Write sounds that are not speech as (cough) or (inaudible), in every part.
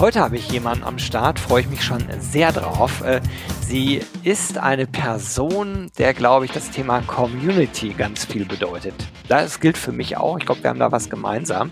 Heute habe ich jemanden am Start, freue ich mich schon sehr drauf. Äh, sie ist eine Person, der, glaube ich, das Thema Community ganz viel bedeutet. Das gilt für mich auch. Ich glaube, wir haben da was gemeinsam.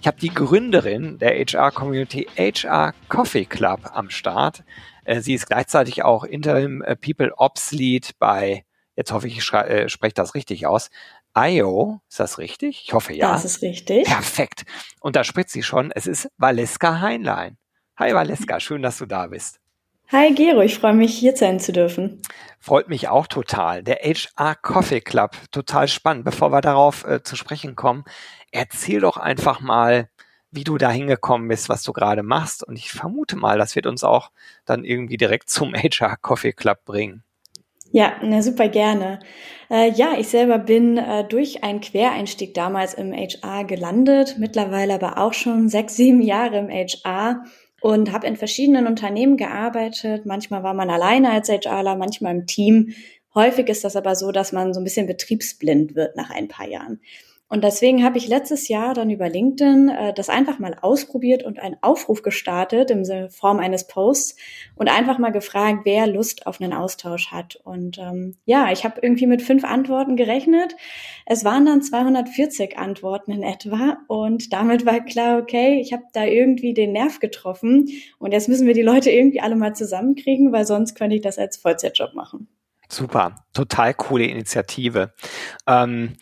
Ich habe die Gründerin der HR-Community HR Coffee Club am Start. Äh, sie ist gleichzeitig auch Interim äh, People Ops Lead bei, jetzt hoffe ich, ich spreche das richtig aus, IO, ist das richtig? Ich hoffe ja. Das ist richtig. Perfekt. Und da spricht sie schon, es ist Valeska Heinlein. Hi Valeska, schön, dass du da bist. Hi Gero, ich freue mich hier sein zu dürfen. Freut mich auch total. Der HR Coffee Club, total spannend. Bevor wir darauf äh, zu sprechen kommen, erzähl doch einfach mal, wie du da hingekommen bist, was du gerade machst. Und ich vermute mal, das wird uns auch dann irgendwie direkt zum HR Coffee Club bringen. Ja, na, super gerne. Äh, ja, ich selber bin äh, durch einen Quereinstieg damals im HR gelandet, mittlerweile aber auch schon sechs, sieben Jahre im HR und habe in verschiedenen Unternehmen gearbeitet. Manchmal war man alleine als HRler, manchmal im Team. Häufig ist das aber so, dass man so ein bisschen betriebsblind wird nach ein paar Jahren. Und deswegen habe ich letztes Jahr dann über LinkedIn äh, das einfach mal ausprobiert und einen Aufruf gestartet in Form eines Posts und einfach mal gefragt, wer Lust auf einen Austausch hat. Und ähm, ja, ich habe irgendwie mit fünf Antworten gerechnet. Es waren dann 240 Antworten in etwa und damit war klar, okay, ich habe da irgendwie den Nerv getroffen und jetzt müssen wir die Leute irgendwie alle mal zusammenkriegen, weil sonst könnte ich das als Vollzeitjob machen. Super, total coole Initiative. Ähm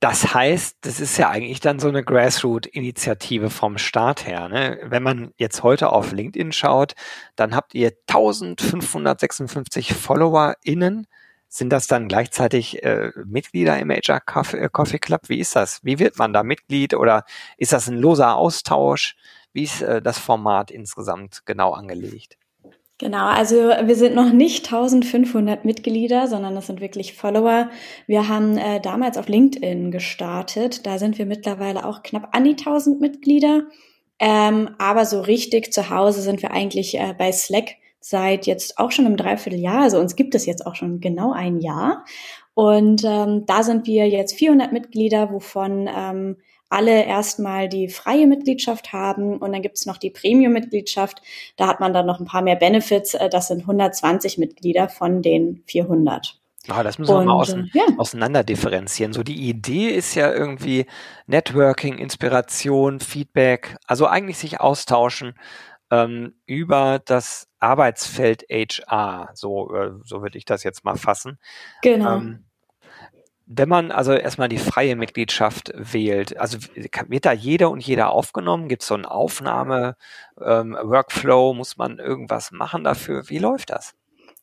das heißt, das ist ja eigentlich dann so eine Grassroot-Initiative vom Start her. Ne? Wenn man jetzt heute auf LinkedIn schaut, dann habt ihr 1556 FollowerInnen. Sind das dann gleichzeitig äh, Mitglieder im Coffee, äh, Coffee Club? Wie ist das? Wie wird man da Mitglied oder ist das ein loser Austausch? Wie ist äh, das Format insgesamt genau angelegt? Genau, also wir sind noch nicht 1500 Mitglieder, sondern das sind wirklich Follower. Wir haben äh, damals auf LinkedIn gestartet. Da sind wir mittlerweile auch knapp an die 1000 Mitglieder. Ähm, aber so richtig zu Hause sind wir eigentlich äh, bei Slack seit jetzt auch schon im Dreivierteljahr. Also uns gibt es jetzt auch schon genau ein Jahr. Und ähm, da sind wir jetzt 400 Mitglieder, wovon ähm, alle erstmal die freie Mitgliedschaft haben und dann gibt es noch die Premium-Mitgliedschaft. Da hat man dann noch ein paar mehr Benefits. Äh, das sind 120 Mitglieder von den 400. Ah, das müssen wir und, mal ausein äh, ja. auseinander differenzieren. So die Idee ist ja irgendwie Networking, Inspiration, Feedback, also eigentlich sich austauschen ähm, über das Arbeitsfeld HR. So, äh, so würde ich das jetzt mal fassen. Genau. Ähm, wenn man also erstmal die freie Mitgliedschaft wählt, also wird da jeder und jeder aufgenommen? Gibt es so einen Aufnahme-Workflow? Ähm, muss man irgendwas machen dafür? Wie läuft das?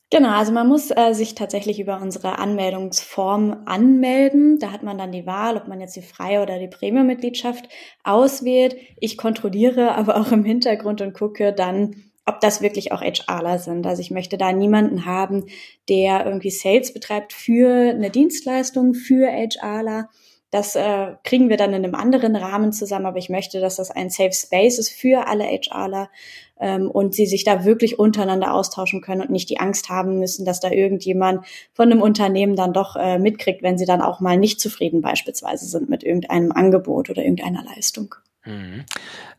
Genau, also man muss äh, sich tatsächlich über unsere Anmeldungsform anmelden. Da hat man dann die Wahl, ob man jetzt die freie oder die Premium-Mitgliedschaft auswählt. Ich kontrolliere aber auch im Hintergrund und gucke dann, ob das wirklich auch HRler sind. Also ich möchte da niemanden haben, der irgendwie Sales betreibt für eine Dienstleistung, für HRler. Das äh, kriegen wir dann in einem anderen Rahmen zusammen, aber ich möchte, dass das ein Safe Space ist für alle HRler ähm, und sie sich da wirklich untereinander austauschen können und nicht die Angst haben müssen, dass da irgendjemand von einem Unternehmen dann doch äh, mitkriegt, wenn sie dann auch mal nicht zufrieden beispielsweise sind mit irgendeinem Angebot oder irgendeiner Leistung. Mhm.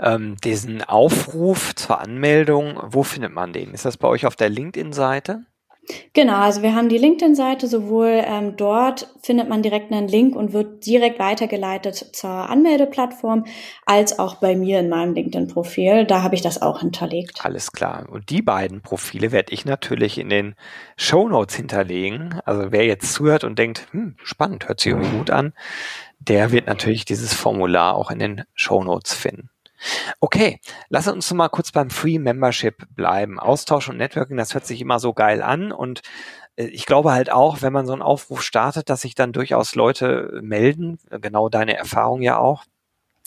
Ähm, diesen Aufruf zur Anmeldung, wo findet man den? Ist das bei euch auf der LinkedIn-Seite? Genau, also wir haben die LinkedIn-Seite, sowohl ähm, dort findet man direkt einen Link und wird direkt weitergeleitet zur Anmeldeplattform, als auch bei mir in meinem LinkedIn-Profil. Da habe ich das auch hinterlegt. Alles klar. Und die beiden Profile werde ich natürlich in den Show Notes hinterlegen. Also wer jetzt zuhört und denkt, hm, spannend, hört sich irgendwie gut an, der wird natürlich dieses Formular auch in den Show Notes finden. Okay, lass uns mal kurz beim Free Membership bleiben. Austausch und Networking, das hört sich immer so geil an und äh, ich glaube halt auch, wenn man so einen Aufruf startet, dass sich dann durchaus Leute melden, genau deine Erfahrung ja auch.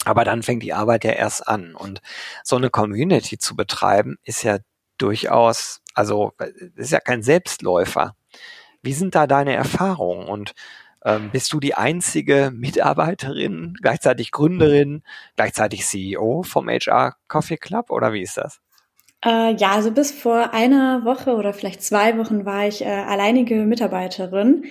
Aber dann fängt die Arbeit ja erst an und so eine Community zu betreiben ist ja durchaus, also ist ja kein Selbstläufer. Wie sind da deine Erfahrungen und Ähm, bist du die einzige Mitarbeiterin, gleichzeitig Gründerin, gleichzeitig CEO vom HR Coffee Club oder wie ist das? Äh, ja, also bis vor einer Woche oder vielleicht zwei Wochen war ich äh, alleinige Mitarbeiterin.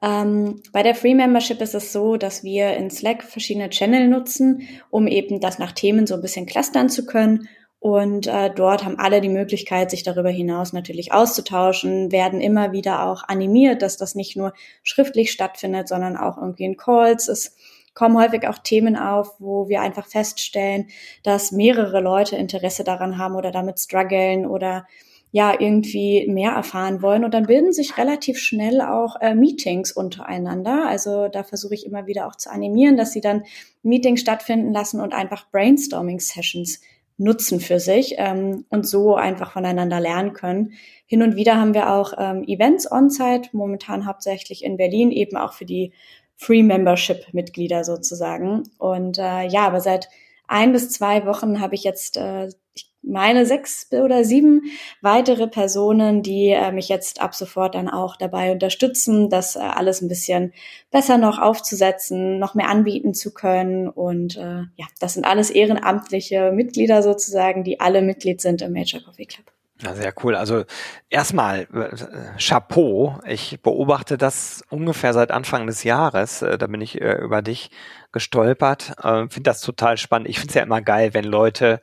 Ähm, bei der Free Membership ist es so, dass wir in Slack verschiedene Channel nutzen, um eben das nach Themen so ein bisschen clustern zu können. Und äh, dort haben alle die Möglichkeit, sich darüber hinaus natürlich auszutauschen, werden immer wieder auch animiert, dass das nicht nur schriftlich stattfindet, sondern auch irgendwie in Calls. Es kommen häufig auch Themen auf, wo wir einfach feststellen, dass mehrere Leute Interesse daran haben oder damit strugglen oder ja irgendwie mehr erfahren wollen. Und dann bilden sich relativ schnell auch äh, Meetings untereinander. Also da versuche ich immer wieder auch zu animieren, dass sie dann Meetings stattfinden lassen und einfach Brainstorming-Sessions nutzen für sich ähm, und so einfach voneinander lernen können. Hin und wieder haben wir auch ähm, Events on-site, momentan hauptsächlich in Berlin, eben auch für die Free Membership-Mitglieder sozusagen. Und äh, ja, aber seit ein bis zwei Wochen habe ich jetzt, äh, ich meine, sechs oder sieben weitere Personen, die äh, mich jetzt ab sofort dann auch dabei unterstützen, das äh, alles ein bisschen besser noch aufzusetzen, noch mehr anbieten zu können. Und äh, ja, das sind alles ehrenamtliche Mitglieder sozusagen, die alle Mitglied sind im Major Coffee Club. Ja, sehr cool. Also erstmal äh, Chapeau. Ich beobachte das ungefähr seit Anfang des Jahres. Äh, da bin ich äh, über dich gestolpert. Äh, Finde das total spannend. Ich finde es ja immer geil, wenn Leute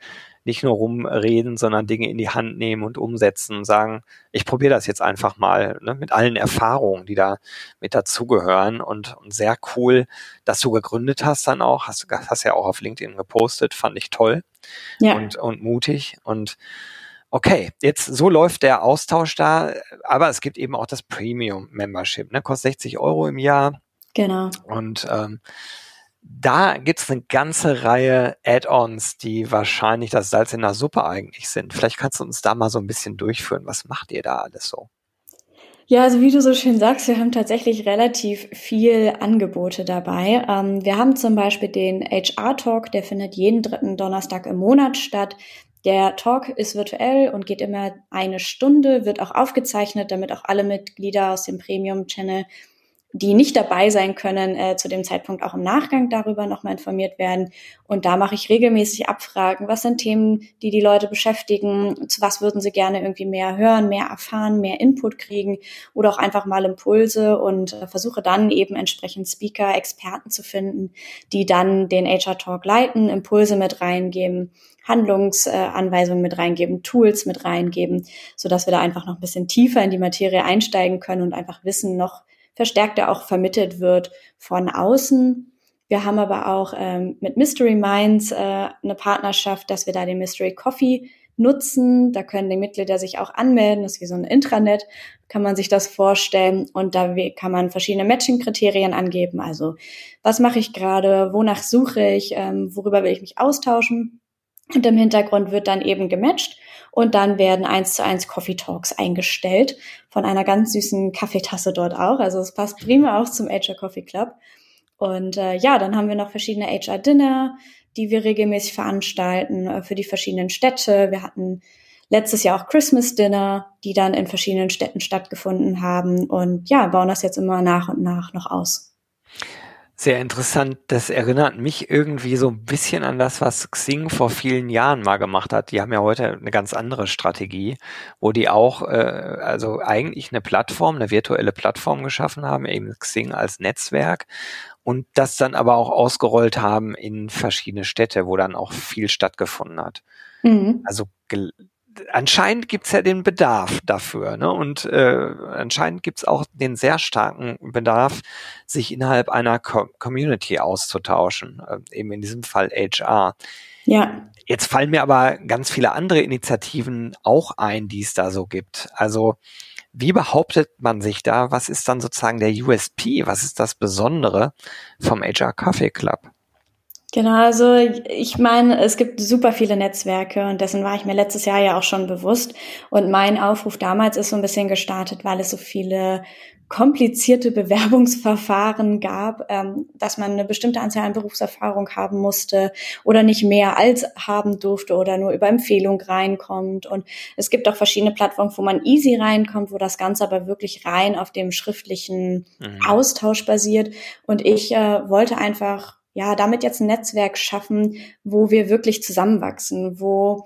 nicht nur rumreden, sondern Dinge in die Hand nehmen und umsetzen und sagen, ich probiere das jetzt einfach mal ne, mit allen Erfahrungen, die da mit dazugehören und, und sehr cool, dass du gegründet hast dann auch, hast, hast ja auch auf LinkedIn gepostet, fand ich toll ja. und, und mutig und Okay, jetzt so läuft der Austausch da, aber es gibt eben auch das Premium Membership, ne? kostet 60 Euro im Jahr. Genau. Und ähm, da gibt's eine ganze Reihe Add-ons, die wahrscheinlich das Salz in der Suppe eigentlich sind. Vielleicht kannst du uns da mal so ein bisschen durchführen. Was macht ihr da alles so? Ja, also wie du so schön sagst, wir haben tatsächlich relativ viel Angebote dabei. Ähm, wir haben zum Beispiel den HR Talk, der findet jeden dritten Donnerstag im Monat statt. Der Talk ist virtuell und geht immer eine Stunde, wird auch aufgezeichnet, damit auch alle Mitglieder aus dem Premium-Channel die nicht dabei sein können, äh, zu dem Zeitpunkt auch im Nachgang darüber nochmal informiert werden. Und da mache ich regelmäßig Abfragen. Was sind Themen, die die Leute beschäftigen? Zu was würden sie gerne irgendwie mehr hören, mehr erfahren, mehr Input kriegen oder auch einfach mal Impulse und äh, versuche dann eben entsprechend Speaker, Experten zu finden, die dann den HR Talk leiten, Impulse mit reingeben, Handlungsanweisungen mit reingeben, Tools mit reingeben, so dass wir da einfach noch ein bisschen tiefer in die Materie einsteigen können und einfach Wissen noch verstärkter auch vermittelt wird von außen. Wir haben aber auch ähm, mit Mystery Minds äh, eine Partnerschaft, dass wir da den Mystery Coffee nutzen. Da können die Mitglieder sich auch anmelden. Das ist wie so ein Intranet, kann man sich das vorstellen. Und da kann man verschiedene Matching-Kriterien angeben. Also was mache ich gerade, wonach suche ich, ähm, worüber will ich mich austauschen. Und im Hintergrund wird dann eben gematcht und dann werden eins zu eins Coffee Talks eingestellt von einer ganz süßen Kaffeetasse dort auch. Also es passt prima auch zum HR Coffee Club. Und äh, ja, dann haben wir noch verschiedene HR Dinner, die wir regelmäßig veranstalten äh, für die verschiedenen Städte. Wir hatten letztes Jahr auch Christmas Dinner, die dann in verschiedenen Städten stattgefunden haben und ja, bauen das jetzt immer nach und nach noch aus. Sehr interessant. Das erinnert mich irgendwie so ein bisschen an das, was Xing vor vielen Jahren mal gemacht hat. Die haben ja heute eine ganz andere Strategie, wo die auch, äh, also eigentlich eine Plattform, eine virtuelle Plattform geschaffen haben, eben Xing als Netzwerk und das dann aber auch ausgerollt haben in verschiedene Städte, wo dann auch viel stattgefunden hat. Mhm. Also anscheinend gibt's ja den Bedarf dafür. Ne? Und äh, anscheinend gibt's auch den sehr starken Bedarf, sich innerhalb einer Co Community auszutauschen, äh, eben in diesem Fall HR. Ja. Jetzt fallen mir aber ganz viele andere Initiativen auch ein, die es da so gibt. Also wie behauptet man sich da? Was ist dann sozusagen der USP? Was ist das Besondere vom HR Coffee Club? Genau, also ich meine, es gibt super viele Netzwerke und dessen war ich mir letztes Jahr ja auch schon bewusst. Und mein Aufruf damals ist so ein bisschen gestartet, weil es so viele komplizierte (laughs) Bewerbungsverfahren gab, ähm, dass man eine bestimmte Anzahl an Berufserfahrung haben musste oder nicht mehr als haben durfte oder nur über Empfehlung reinkommt. Und es gibt auch verschiedene Plattformen, wo man easy reinkommt, wo das Ganze aber wirklich rein auf dem schriftlichen mhm. Austausch basiert. Und ich äh, wollte einfach ja damit jetzt ein Netzwerk schaffen, wo wir wirklich zusammenwachsen, wo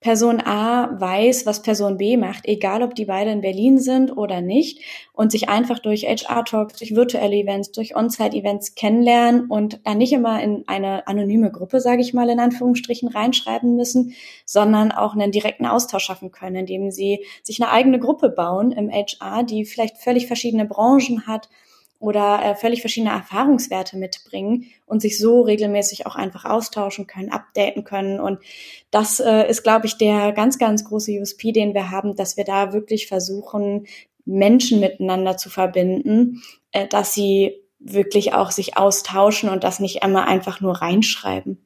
Person A weiß, was Person B macht, egal ob die beide in Berlin sind oder nicht, und sich einfach durch HR-Talks, durch virtuelle Events, durch On-Site-Events kennenlernen und dann nicht immer in eine anonyme Gruppe, sage ich mal in Anführungsstrichen, reinschreiben müssen, sondern auch einen direkten Austausch schaffen können, indem sie sich eine eigene Gruppe bauen im HR, die vielleicht völlig verschiedene Branchen hat, oder äh, völlig verschiedene Erfahrungswerte mitbringen und sich so regelmäßig auch einfach austauschen können, updaten können. Und das äh, ist, glaube ich, der ganz, ganz große USP, den wir haben, dass wir da wirklich versuchen, Menschen miteinander zu verbinden, äh, dass sie wirklich auch sich austauschen und das nicht immer einfach nur reinschreiben.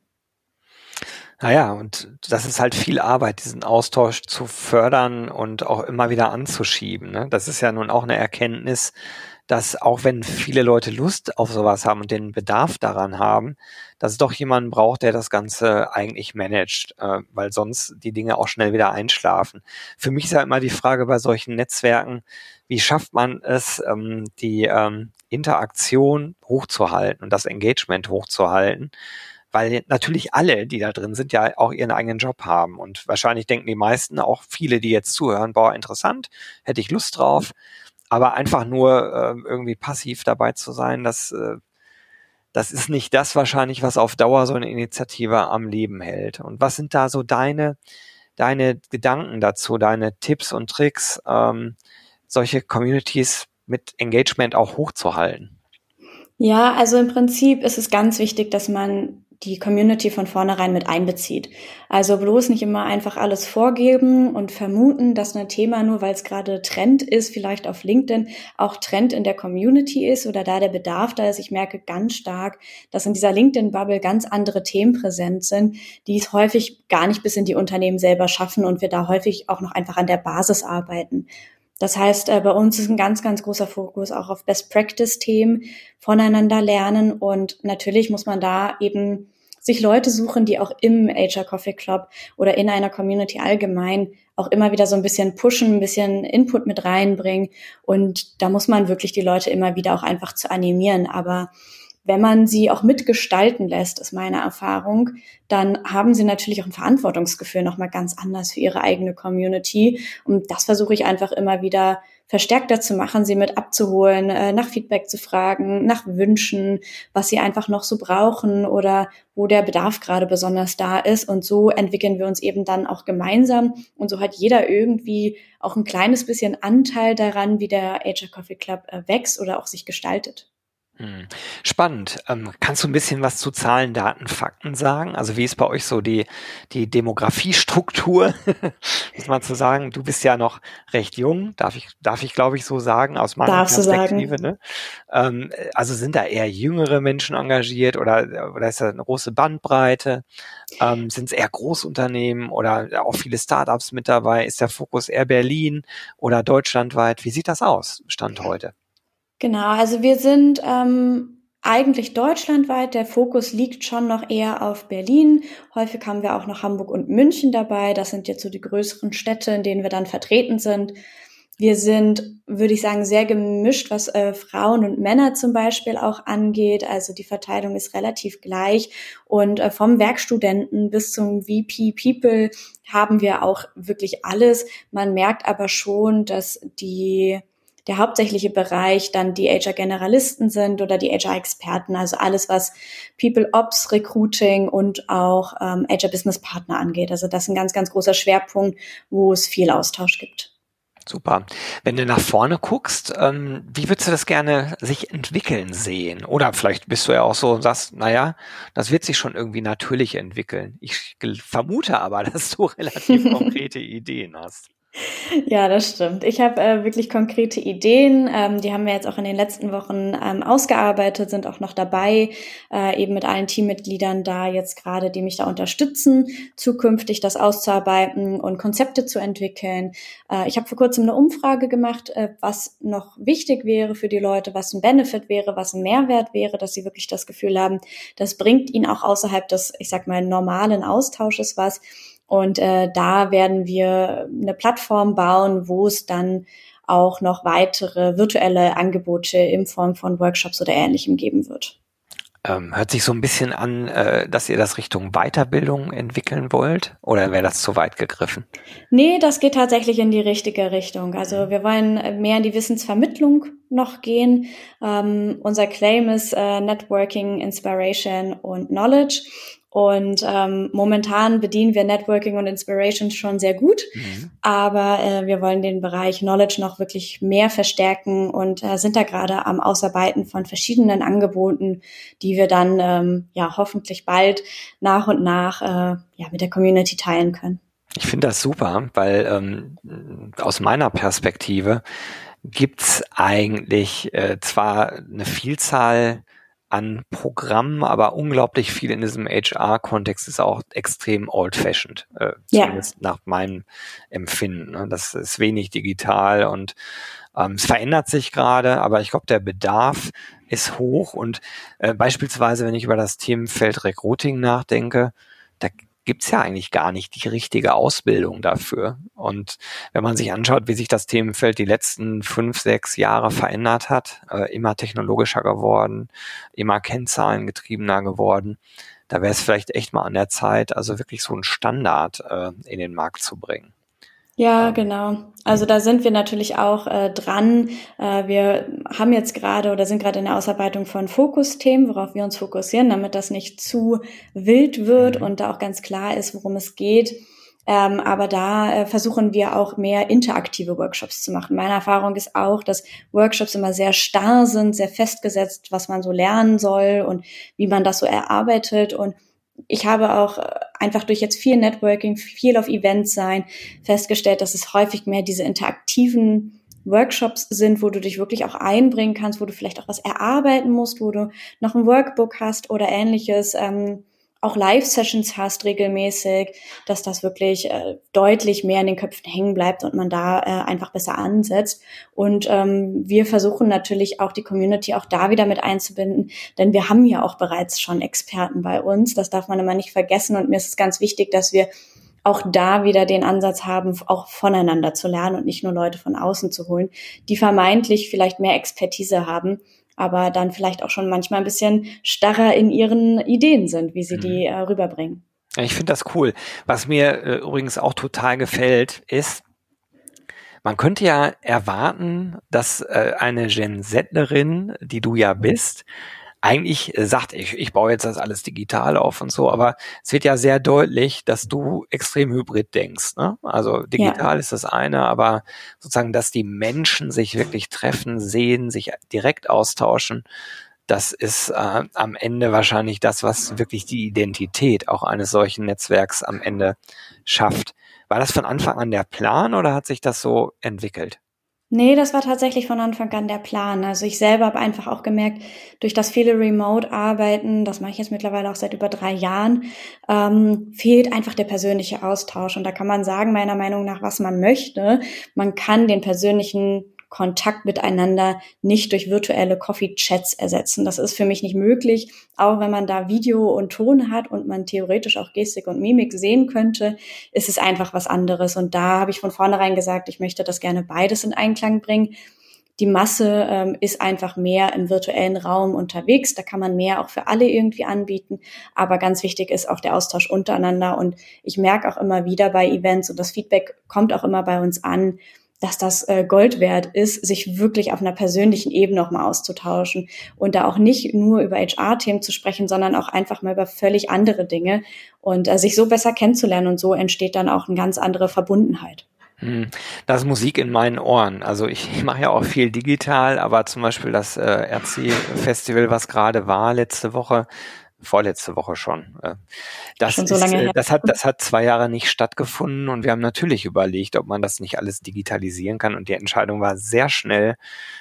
Naja, und das ist halt viel Arbeit, diesen Austausch zu fördern und auch immer wieder anzuschieben. Ne? Das ist ja nun auch eine Erkenntnis, dass auch wenn viele Leute Lust auf sowas haben und den Bedarf daran haben, dass es doch jemanden braucht, der das Ganze eigentlich managt, äh, weil sonst die Dinge auch schnell wieder einschlafen. Für mich ist ja immer die Frage bei solchen Netzwerken, wie schafft man es, ähm, die ähm, Interaktion hochzuhalten und das Engagement hochzuhalten? weil natürlich alle, die da drin sind, ja auch ihren eigenen Job haben. Und wahrscheinlich denken die meisten, auch viele, die jetzt zuhören, boah, interessant, hätte ich Lust drauf. Aber einfach nur äh, irgendwie passiv dabei zu sein, das, äh, das ist nicht das wahrscheinlich, was auf Dauer so eine Initiative am Leben hält. Und was sind da so deine, deine Gedanken dazu, deine Tipps und Tricks, ähm, solche Communities mit Engagement auch hochzuhalten? Ja, also im Prinzip ist es ganz wichtig, dass man die Community von vornherein mit einbezieht. Also bloß nicht immer einfach alles vorgeben und vermuten, dass ein Thema nur, weil es gerade Trend ist, vielleicht auf LinkedIn auch Trend in der Community ist oder da der Bedarf da ist. Ich merke ganz stark, dass in dieser LinkedIn-Bubble ganz andere Themen präsent sind, die es häufig gar nicht bis in die Unternehmen selber schaffen und wir da häufig auch noch einfach an der Basis arbeiten. Das heißt, äh, bei uns ist ein ganz, ganz großer Fokus auch auf Best-Practice-Themen, voneinander lernen und natürlich muss man da eben sich Leute suchen, die auch im HR Coffee Club oder in einer Community allgemein auch immer wieder so ein bisschen pushen, ein bisschen Input mit reinbringen. Und da muss man wirklich die Leute immer wieder auch einfach zu animieren. Aber wenn man sie auch mitgestalten lässt, ist meine Erfahrung, dann haben sie natürlich auch ein Verantwortungsgefühl nochmal ganz anders für ihre eigene Community. Und das versuche ich einfach immer wieder verstärkter zu machen, sie mit abzuholen, äh, nach Feedback zu fragen, nach Wünschen, was sie einfach noch so brauchen oder wo der Bedarf gerade besonders da ist. Und so entwickeln wir uns eben dann auch gemeinsam. Und so hat jeder irgendwie auch ein kleines bisschen Anteil daran, wie der HR Coffee Club äh, wächst oder auch sich gestaltet. Hm. Spannend. Ähm, kannst du ein bisschen was zu Zahlen, Daten, Fakten sagen? Also wie ist bei euch so die, die Demografiestruktur? (laughs) Muss man zu sagen, du bist ja noch recht jung, darf ich, darf ich glaube ich so sagen, aus meiner Darfst Perspektive. Ne? Ähm, also sind da eher jüngere Menschen engagiert oder, oder ist da eine große Bandbreite? Ähm, sind es eher Großunternehmen oder auch viele Startups mit dabei? Ist der Fokus eher Berlin oder deutschlandweit? Wie sieht das aus, Stand heute? Genau, also wir sind ähm, eigentlich deutschlandweit. Der Fokus liegt schon noch eher auf Berlin. Häufig haben wir auch noch Hamburg und München dabei. Das sind jetzt so die größeren Städte, in denen wir dann vertreten sind. Wir sind, würde ich sagen, sehr gemischt, was äh, Frauen und Männer zum Beispiel auch angeht. Also die Verteilung ist relativ gleich. Und äh, vom Werkstudenten bis zum VP People haben wir auch wirklich alles. Man merkt aber schon, dass die der hauptsächliche Bereich dann die HR-Generalisten sind oder die HR-Experten, also alles, was People Ops, Recruiting und auch ähm, HR-Business-Partner angeht. Also das ist ein ganz, ganz großer Schwerpunkt, wo es viel Austausch gibt. Super. Wenn du nach vorne guckst, ähm, wie würdest du das gerne sich entwickeln sehen? Oder vielleicht bist du ja auch so und sagst, naja, das wird sich schon irgendwie natürlich entwickeln. Ich vermute aber, (laughs) dass du relativ (laughs) konkrete Ideen hast. Ja, das stimmt. Ich habe äh, wirklich konkrete Ideen. Ähm, die haben wir jetzt auch in den letzten Wochen ähm, ausgearbeitet, sind auch noch dabei, äh, eben mit allen Teammitgliedern da jetzt gerade, die mich da unterstützen, zukünftig das auszuarbeiten und Konzepte zu entwickeln. Äh, ich habe vor kurzem eine Umfrage gemacht, äh, was noch wichtig wäre für die Leute, was ein Benefit wäre, was ein Mehrwert wäre, dass sie wirklich das Gefühl haben, das bringt ihnen auch außerhalb des, ich sag mal, normalen Austausches was. Und äh, da werden wir eine Plattform bauen, wo es dann auch noch weitere virtuelle Angebote in Form von Workshops oder Ähnlichem geben wird. Ähm, hört sich so ein bisschen an, äh, dass ihr das Richtung Weiterbildung entwickeln wollt oder wäre das zu weit gegriffen? Nee, das geht tatsächlich in die richtige Richtung. Also wir wollen mehr in die Wissensvermittlung noch gehen. Ähm, unser Claim ist äh, Networking, Inspiration und Knowledge. Und ähm, momentan bedienen wir Networking und Inspiration schon sehr gut, mhm. aber äh, wir wollen den Bereich Knowledge noch wirklich mehr verstärken und äh, sind da gerade am Ausarbeiten von verschiedenen Angeboten, die wir dann ähm, ja hoffentlich bald nach und nach äh, ja mit der Community teilen können. Ich finde das super, weil ähm, aus meiner Perspektive gibt's eigentlich äh, zwar eine Vielzahl an Programmen, aber unglaublich viel in diesem HR-Kontext ist auch extrem old-fashioned, äh, zumindest ja. nach meinem Empfinden. Ne? Das ist wenig digital und ähm, es verändert sich gerade, aber ich glaube, der Bedarf ist hoch und äh, beispielsweise, wenn ich über das Themenfeld Recruiting nachdenke, da gibt's ja eigentlich gar nicht die richtige Ausbildung dafür. Und wenn man sich anschaut, wie sich das Themenfeld die letzten fünf, sechs Jahre verändert hat, äh, immer technologischer geworden, immer kennzahlengetriebener geworden, da wäre es vielleicht echt mal an der Zeit, also wirklich so einen Standard äh, in den Markt zu bringen. Ja, genau. Also da sind wir natürlich auch äh, dran. Äh, wir haben jetzt gerade oder sind gerade in der Ausarbeitung von Fokusthemen, worauf wir uns fokussieren, damit das nicht zu wild wird mhm. und da auch ganz klar ist, worum es geht. Ähm, aber da äh, versuchen wir auch mehr interaktive Workshops zu machen. Meine Erfahrung ist auch, dass Workshops immer sehr starr sind, sehr festgesetzt, was man so lernen soll und wie man das so erarbeitet. Und ich habe auch äh, einfach durch jetzt viel Networking, viel auf Events sein, festgestellt, dass es häufig mehr diese interaktiven Workshops sind, wo du dich wirklich auch einbringen kannst, wo du vielleicht auch was erarbeiten musst, wo du noch ein Workbook hast oder ähnliches. Ähm, auch Live-Sessions hast regelmäßig, dass das wirklich äh, deutlich mehr in den Köpfen hängen bleibt und man da äh, einfach besser ansetzt. Und ähm, wir versuchen natürlich auch die Community auch da wieder mit einzubinden, denn wir haben ja auch bereits schon Experten bei uns. Das darf man immer nicht vergessen. Und mir ist es ganz wichtig, dass wir auch da wieder den Ansatz haben, auch voneinander zu lernen und nicht nur Leute von außen zu holen, die vermeintlich vielleicht mehr Expertise haben aber dann vielleicht auch schon manchmal ein bisschen starrer in ihren Ideen sind, wie sie mhm. die äh, rüberbringen. Ich finde das cool. Was mir äh, übrigens auch total gefällt, ist, man könnte ja erwarten, dass äh, eine Gen Zettlerin, die du ja bist, eigentlich äh, sagt, ich, ich baue jetzt das alles digital auf und so, aber es wird ja sehr deutlich, dass du extrem hybrid denkst. Ne? Also digital ja. ist das eine, aber sozusagen, dass die Menschen sich wirklich treffen, sehen, sich direkt austauschen, das ist äh, am Ende wahrscheinlich das, was wirklich die Identität auch eines solchen Netzwerks am Ende schafft. War das von Anfang an der Plan oder hat sich das so entwickelt? Nee, das war tatsächlich von Anfang an der Plan. Also ich selber habe einfach auch gemerkt, durch das viele Remote-Arbeiten, das mache ich jetzt mittlerweile auch seit über drei Jahren, ähm, fehlt einfach der persönliche Austausch. Und da kann man sagen, meiner Meinung nach, was man möchte. Man kann den persönlichen Kontakt miteinander nicht durch virtuelle Coffee-Chats ersetzen. Das ist für mich nicht möglich. Auch wenn man da Video und Ton hat und man theoretisch auch Gestik und Mimik sehen könnte, ist es einfach was anderes. Und da habe ich von vornherein gesagt, ich möchte das gerne beides in Einklang bringen. Die Masse ähm, ist einfach mehr im virtuellen Raum unterwegs. Da kann man mehr auch für alle irgendwie anbieten. Aber ganz wichtig ist auch der Austausch untereinander. Und ich merke auch immer wieder bei Events und das Feedback kommt auch immer bei uns an, dass das äh, Gold wert ist, sich wirklich auf einer persönlichen Ebene nochmal auszutauschen und da auch nicht nur über HR-Themen zu sprechen, sondern auch einfach mal über völlig andere Dinge und äh, sich so besser kennenzulernen und so entsteht dann auch eine ganz andere Verbundenheit. Hm. Das ist Musik in meinen Ohren. Also ich, ich (laughs) mache ja auch viel digital, aber zum Beispiel das äh, RC-Festival, was gerade war letzte Woche, vorletzte Woche schon. Äh, das, schon so ist, äh, das hat, (laughs) das hat zwei Jahre nicht stattgefunden und wir haben natürlich überlegt, ob man das nicht alles digitalisieren kann und die Entscheidung war sehr schnell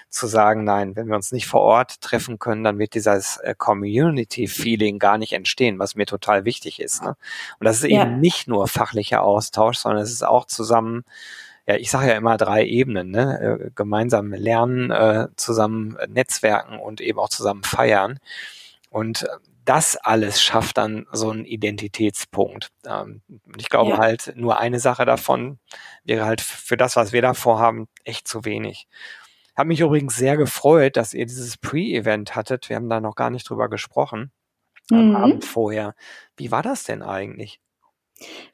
zu sagen, nein, wenn wir uns nicht vor Ort treffen können, dann wird dieses äh, Community-Feeling gar nicht entstehen, was mir total wichtig ist. Ne? Und das ist eben Ja. nicht nur fachlicher Austausch, sondern es ist auch zusammen ja, ich sage ja immer drei Ebenen, ne? Gemeinsam lernen, zusammen netzwerken und eben auch zusammen feiern. Und das alles schafft dann so einen Identitätspunkt. Ähm, ich glaube Ja. halt, nur eine Sache davon wäre halt für das, was wir da vorhaben, echt zu wenig. Habe mich übrigens sehr gefreut, dass ihr dieses Pre-Event hattet. Wir haben da noch gar nicht drüber gesprochen am Mhm. Abend vorher. Wie war das denn eigentlich?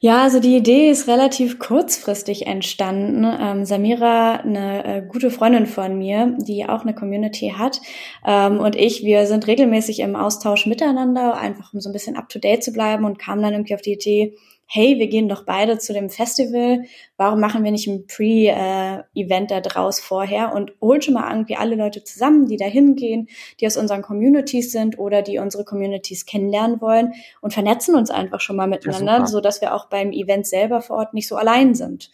Ja, also die Idee ist relativ kurzfristig entstanden. Ähm, Samira, eine äh, gute Freundin von mir, die auch eine Community hat, ähm, und ich, wir sind regelmäßig im Austausch miteinander, einfach um so ein bisschen up-to-date zu bleiben und kamen dann irgendwie auf die Idee, hey, wir gehen doch beide zu dem Festival, warum machen wir nicht ein Pre-Event da draus vorher und holen schon mal irgendwie alle Leute zusammen, die da hingehen, die aus unseren Communities sind oder die unsere Communities kennenlernen wollen und vernetzen uns einfach schon mal miteinander, super. so dass wir auch beim Event selber vor Ort nicht so allein sind.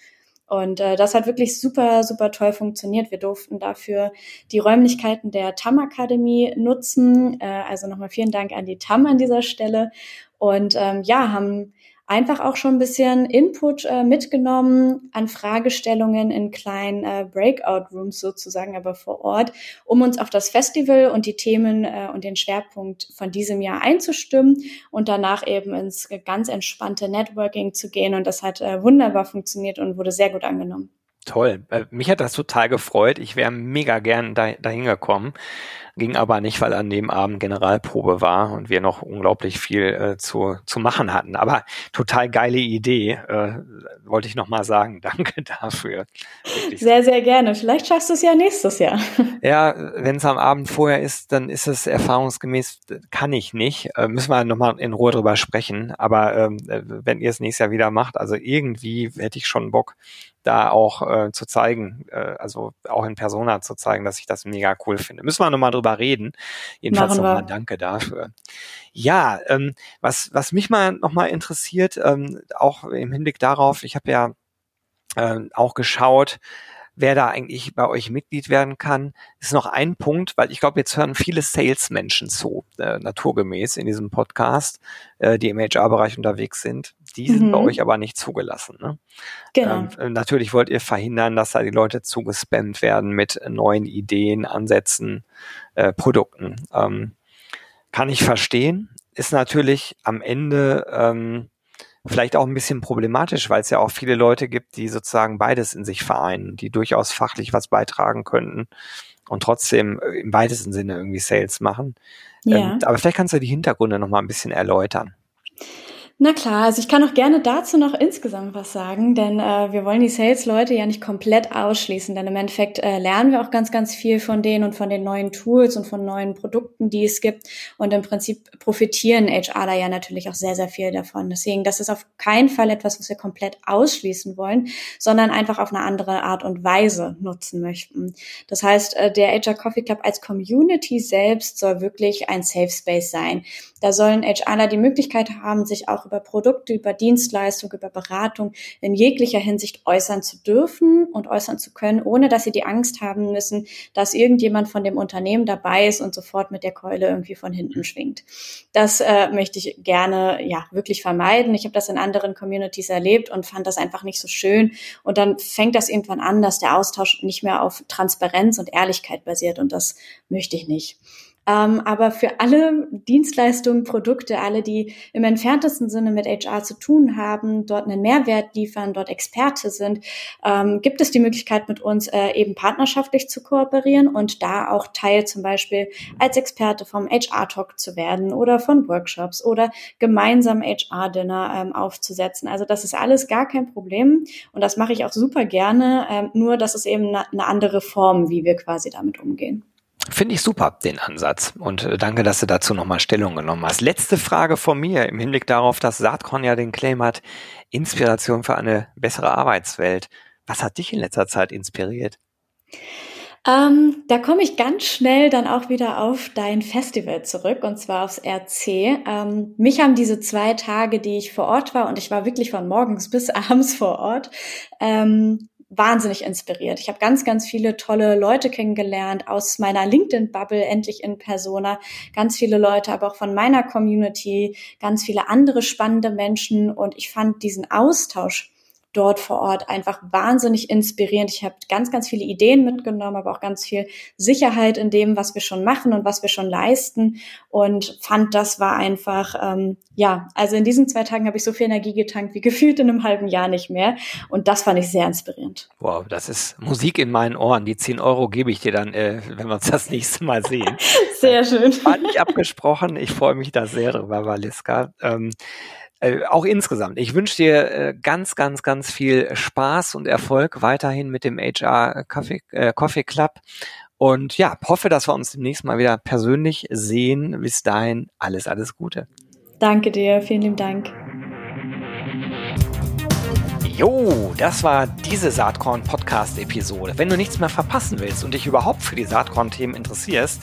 Und äh, das hat wirklich super, super toll funktioniert. Wir durften dafür die Räumlichkeiten der TAM Akademie nutzen. Äh, also nochmal vielen Dank an die TAM an dieser Stelle. Und ähm, ja, haben einfach auch schon ein bisschen Input äh, mitgenommen an Fragestellungen in kleinen äh, Breakout-Rooms sozusagen, aber vor Ort, um uns auf das Festival und die Themen äh, und den Schwerpunkt von diesem Jahr einzustimmen und danach eben ins ganz entspannte Networking zu gehen. Und das hat äh, wunderbar funktioniert und wurde sehr gut angenommen. Toll. Äh, Mich hat das total gefreut. Ich wäre mega gern da, dahin gekommen. Ging aber nicht, weil an dem Abend Generalprobe war und wir noch unglaublich viel äh, zu, zu machen hatten. Aber total geile Idee, äh, wollte ich nochmal sagen. (laughs) Danke dafür. Wirklich Sehr, sehr gerne. Vielleicht schaffst du es ja nächstes Jahr. (laughs) Ja, wenn es am Abend vorher ist, dann ist es erfahrungsgemäß, kann ich nicht. Äh, müssen wir nochmal in Ruhe drüber sprechen. Aber ähm, äh, wenn ihr es nächstes Jahr wieder macht, also irgendwie hätte ich schon Bock, da auch äh, zu zeigen, äh, also auch in Persona zu zeigen, dass ich das mega cool finde. Müssen wir nochmal drüber reden. Jedenfalls nochmal danke dafür. Ja, ähm, was, was mich mal nochmal interessiert, ähm, auch im Hinblick darauf, ich habe ja ähm, auch geschaut, wer da eigentlich bei euch Mitglied werden kann, ist noch ein Punkt, weil ich glaube, jetzt hören viele Salesmenschen zu, äh, naturgemäß in diesem Podcast, äh, die im HR-Bereich unterwegs sind. Die sind Mhm. bei euch aber nicht zugelassen. Ne? Genau. Ähm, natürlich wollt ihr verhindern, dass da die Leute zugespammt werden mit neuen Ideen, Ansätzen, äh, Produkten. Ähm, kann ich verstehen. Ist natürlich am Ende ähm, vielleicht auch ein bisschen problematisch, weil es ja auch viele Leute gibt, die sozusagen beides in sich vereinen, die durchaus fachlich was beitragen könnten und trotzdem äh, im weitesten Sinne irgendwie Sales machen. ja. Ähm, aber vielleicht kannst du die Hintergründe noch mal ein bisschen erläutern. Na klar, also ich kann auch gerne dazu noch insgesamt was sagen, denn äh, wir wollen die Sales-Leute ja nicht komplett ausschließen, denn im Endeffekt äh, lernen wir auch ganz, ganz viel von denen und von den neuen Tools und von neuen Produkten, die es gibt. Und im Prinzip profitieren HRler ja natürlich auch sehr, sehr viel davon. Deswegen, das ist auf keinen Fall etwas, was wir komplett ausschließen wollen, sondern einfach auf eine andere Art und Weise nutzen möchten. Das heißt, äh, der HR Coffee Club als Community selbst soll wirklich ein Safe Space sein. Da sollen HRler die Möglichkeit haben, sich auch über Produkte, über Dienstleistung, über Beratung in jeglicher Hinsicht äußern zu dürfen und äußern zu können, ohne dass sie die Angst haben müssen, dass irgendjemand von dem Unternehmen dabei ist und sofort mit der Keule irgendwie von hinten schwingt. Das äh, möchte ich gerne ja wirklich vermeiden. Ich habe das in anderen Communities erlebt und fand das einfach nicht so schön. Und dann fängt das irgendwann an, dass der Austausch nicht mehr auf Transparenz und Ehrlichkeit basiert und das möchte ich nicht. Ähm, aber für alle Dienstleistungen, Produkte, alle, die im entferntesten Sinne mit HR zu tun haben, dort einen Mehrwert liefern, dort Experte sind, ähm, gibt es die Möglichkeit, mit uns äh, eben partnerschaftlich zu kooperieren und da auch Teil zum Beispiel als Experte vom HR-Talk zu werden oder von Workshops oder gemeinsam HR-Dinner ähm, aufzusetzen. Also das ist alles gar kein Problem und das mache ich auch super gerne, ähm, nur das ist eben eine, eine andere Form, wie wir quasi damit umgehen. Finde ich super, den Ansatz. Und äh, danke, dass du dazu nochmal Stellung genommen hast. Letzte Frage von mir im Hinblick darauf, dass Saatkorn ja den Claim hat, Inspiration für eine bessere Arbeitswelt. Was hat dich in letzter Zeit inspiriert? Ähm, da komme ich ganz schnell dann auch wieder auf dein Festival zurück und zwar aufs RC. Ähm, mich haben diese zwei Tage, die ich vor Ort war und ich war wirklich von morgens (laughs) bis abends vor Ort, ähm, wahnsinnig inspiriert. Ich habe ganz, ganz viele tolle Leute kennengelernt aus meiner LinkedIn-Bubble, endlich in Persona. Ganz viele Leute, aber auch von meiner Community, ganz viele andere spannende Menschen. Und ich fand diesen Austausch dort vor Ort einfach wahnsinnig inspirierend. Ich habe ganz, ganz viele Ideen mitgenommen, aber auch ganz viel Sicherheit in dem, was wir schon machen und was wir schon leisten und fand, das war einfach, ähm, ja, also in diesen zwei Tagen habe ich so viel Energie getankt wie (laughs) gefühlt in einem halben Jahr nicht mehr und das fand ich sehr inspirierend. Wow, das ist Musik in meinen Ohren. Die 10 Euro gebe ich dir dann, äh, wenn wir uns das (laughs) nächste Mal sehen. sehr schön. War nicht abgesprochen. Ich freue mich da sehr drüber, Valiska. Ähm, äh, auch insgesamt. Ich wünsche dir äh, ganz, ganz, ganz viel Spaß und Erfolg weiterhin mit dem HR Coffee, äh, Coffee Club. Und ja, hoffe, dass wir uns demnächst mal wieder persönlich sehen. Bis dahin alles, alles Gute. Danke dir, vielen lieben Dank. Jo, das war diese Saatkorn Podcast Episode. Wenn du nichts mehr verpassen willst und dich überhaupt für die Saatkorn Themen interessierst,